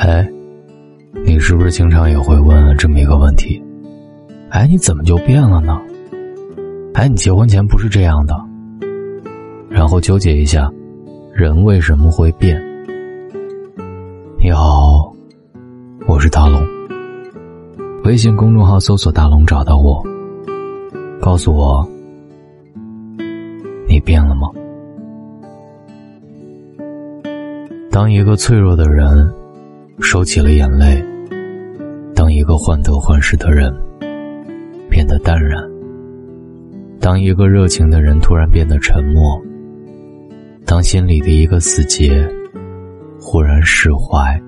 哎，你是不是经常也会问这么一个问题？哎，你怎么就变了呢？哎，你结婚前不是这样的。然后纠结一下，人为什么会变？你好，我是大龙。微信公众号搜索“大龙”找到我，告诉我你变了吗？当一个脆弱的人收起了眼泪，当一个患得患失的人变得淡然，当一个热情的人突然变得沉默。当心里的一个死结忽然释怀，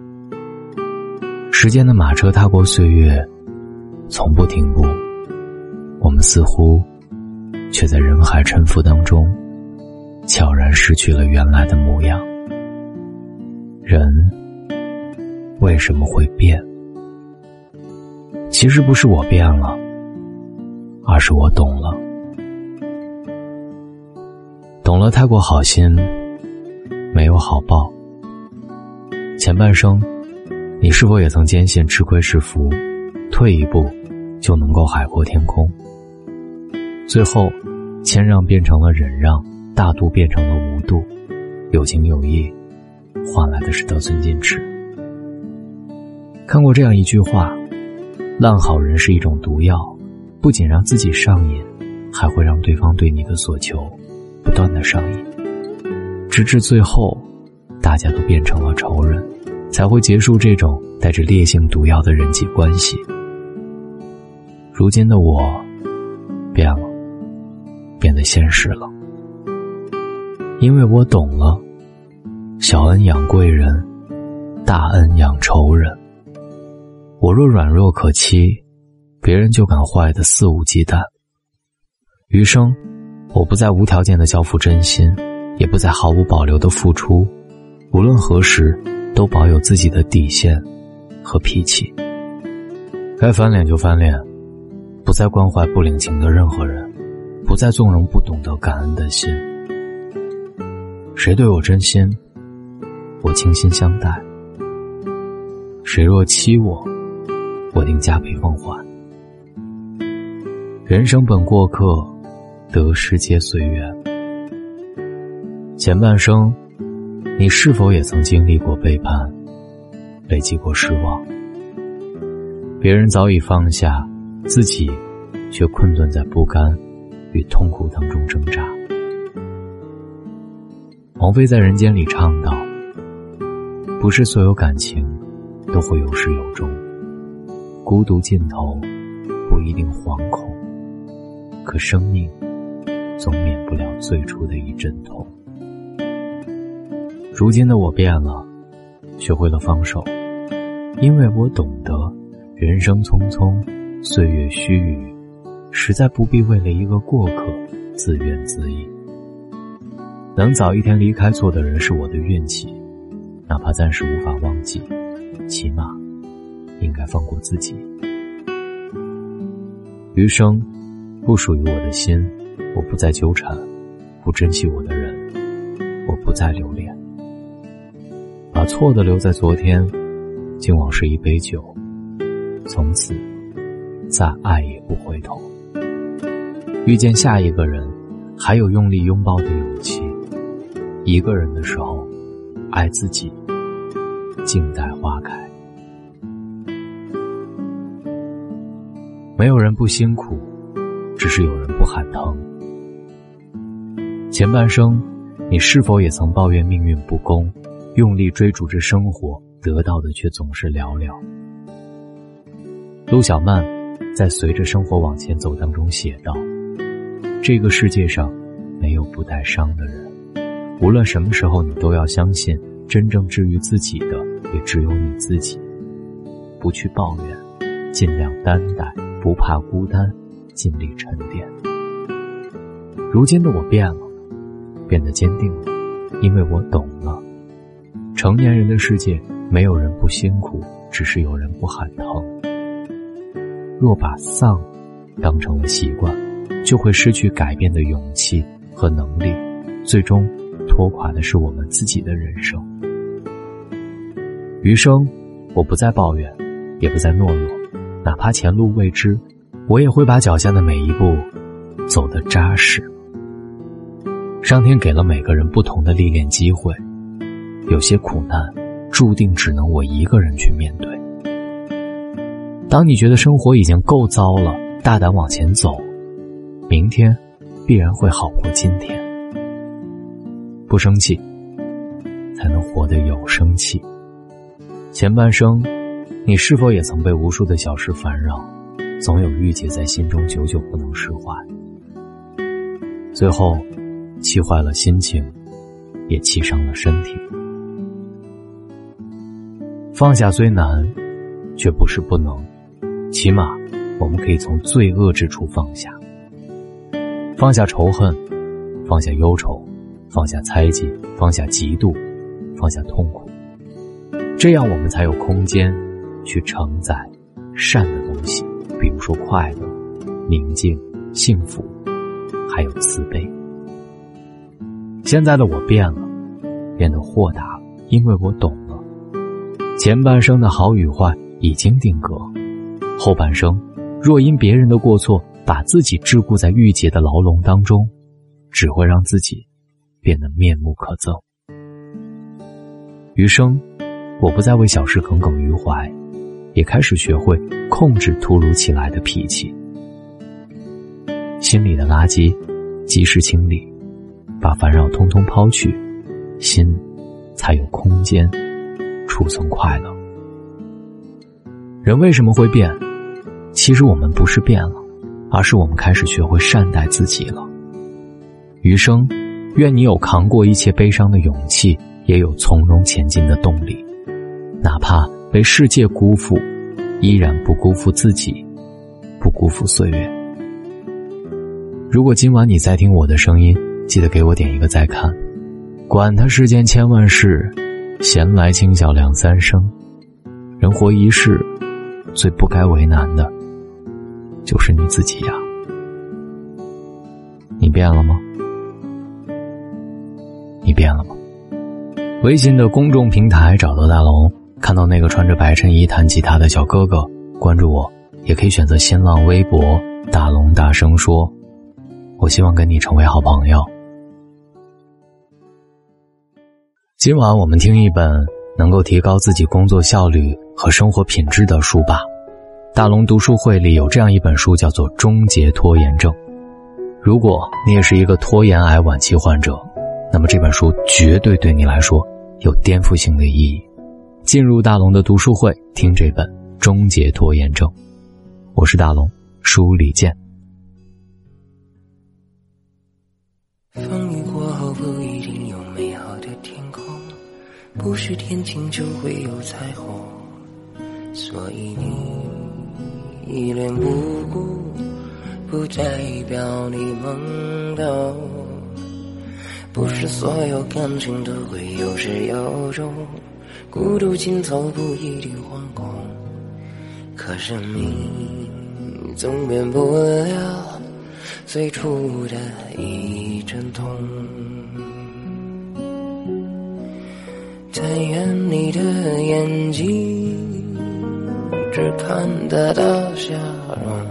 时间的马车踏过岁月，从不停步。我们似乎却在人海沉浮当中，悄然失去了原来的模样。人为什么会变？其实不是我变了，而是我懂了。懂了，太过好心，没有好报。前半生，你是否也曾坚信吃亏是福，退一步就能够海阔天空？最后，谦让变成了忍让，大度变成了无度，有情有义，换来的是得寸进尺。看过这样一句话：烂好人是一种毒药，不仅让自己上瘾，还会让对方对你的所求。不断的上瘾，直至最后，大家都变成了仇人，才会结束这种带着烈性毒药的人际关系。如今的我，变了，变得现实了，因为我懂了，小恩养贵人，大恩养仇人。我若软弱可欺，别人就敢坏的肆无忌惮。余生。我不再无条件的交付真心，也不再毫无保留的付出，无论何时，都保有自己的底线和脾气。该翻脸就翻脸，不再关怀不领情的任何人，不再纵容不懂得感恩的心。谁对我真心，我倾心相待；谁若欺我，我定加倍奉还。人生本过客。得失皆随缘。前半生，你是否也曾经历过背叛，累积过失望？别人早已放下，自己却困顿在不甘与痛苦当中挣扎。王菲在《人间》里唱道：“不是所有感情都会有始有终，孤独尽头不一定惶恐，可生命。”总免不了最初的一阵痛。如今的我变了，学会了放手，因为我懂得，人生匆匆，岁月须臾，实在不必为了一个过客自怨自艾。能早一天离开错的人是我的运气，哪怕暂时无法忘记，起码应该放过自己。余生，不属于我的心。我不再纠缠，不珍惜我的人，我不再留恋，把错的留在昨天，敬往事一杯酒，从此再爱也不回头。遇见下一个人，还有用力拥抱的勇气。一个人的时候，爱自己，静待花开。没有人不辛苦，只是有人不喊疼。前半生，你是否也曾抱怨命运不公，用力追逐着生活，得到的却总是寥寥？陆小曼在《随着生活往前走》当中写道：“这个世界上没有不带伤的人，无论什么时候，你都要相信，真正治愈自己的也只有你自己。不去抱怨，尽量担待，不怕孤单，尽力沉淀。如今的我变了。”变得坚定了，因为我懂了，成年人的世界没有人不辛苦，只是有人不喊疼。若把丧当成了习惯，就会失去改变的勇气和能力，最终拖垮的是我们自己的人生。余生，我不再抱怨，也不再懦弱，哪怕前路未知，我也会把脚下的每一步走得扎实。上天给了每个人不同的历练机会，有些苦难注定只能我一个人去面对。当你觉得生活已经够糟了，大胆往前走，明天必然会好过今天。不生气，才能活得有生气。前半生，你是否也曾被无数的小事烦扰，总有郁结在心中，久久不能释怀？最后，气坏了心情，也气伤了身体。放下虽难，却不是不能。起码，我们可以从罪恶之处放下，放下仇恨，放下忧愁，放下猜忌，放下嫉妒，放下痛苦。这样，我们才有空间去承载善的东西，比如说快乐、宁静、幸福，还有慈悲。现在的我变了，变得豁达了，因为我懂了，前半生的好与坏已经定格。后半生，若因别人的过错把自己桎梏在郁结的牢笼当中，只会让自己变得面目可憎。余生，我不再为小事耿耿于怀，也开始学会控制突如其来的脾气。心里的垃圾，及时清理，把烦扰通通抛去，心才有空间储存快乐。人为什么会变？其实我们不是变了，而是我们开始学会善待自己了。余生，愿你有扛过一切悲伤的勇气，也有从容前进的动力。哪怕被世界辜负，依然不辜负自己，不辜负岁月。如果今晚你在听我的声音，记得给我点一个再看。管他世间千万事，闲来轻笑两三声。人活一世，最不该为难的。就是你自己呀，你变了吗？你变了吗？微信的公众平台找到大龙，看到那个穿着白衬衣弹吉他的小哥哥，关注我，也可以选择新浪微博大龙大声说，我希望跟你成为好朋友。今晚我们听一本能够提高自己工作效率和生活品质的书吧。大龙读书会里有这样一本书，叫做《终结拖延症》。如果你也是一个拖延癌晚期患者，那么这本书绝对对你来说有颠覆性的意义。进入大龙的读书会，听这本《终结拖延症》。我是大龙，书里见。风雨过后不一定有美好的天空，不是天晴就会有彩虹，所以你。一脸无辜，不代表你懵懂。不是所有感情都会有始有终，孤独尽头不一定惶恐。可生命总免不了最初的一阵痛。但愿你的眼睛。只看得到笑容，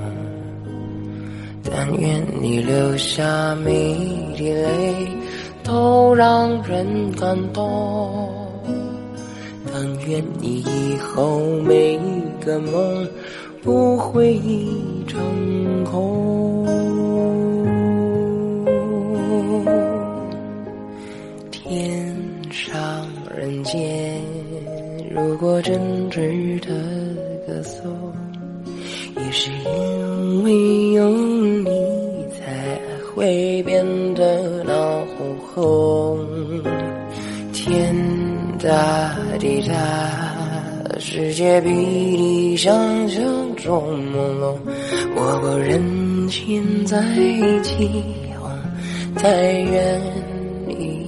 但愿你流下每滴泪都让人感动，愿你以后每一个梦不会成空。天上人间，如果真值得。歌颂，也是因为有你，才会变得闹哄哄。天大地大，世界比你想象中朦胧。我不忍心再起哄，太愿。但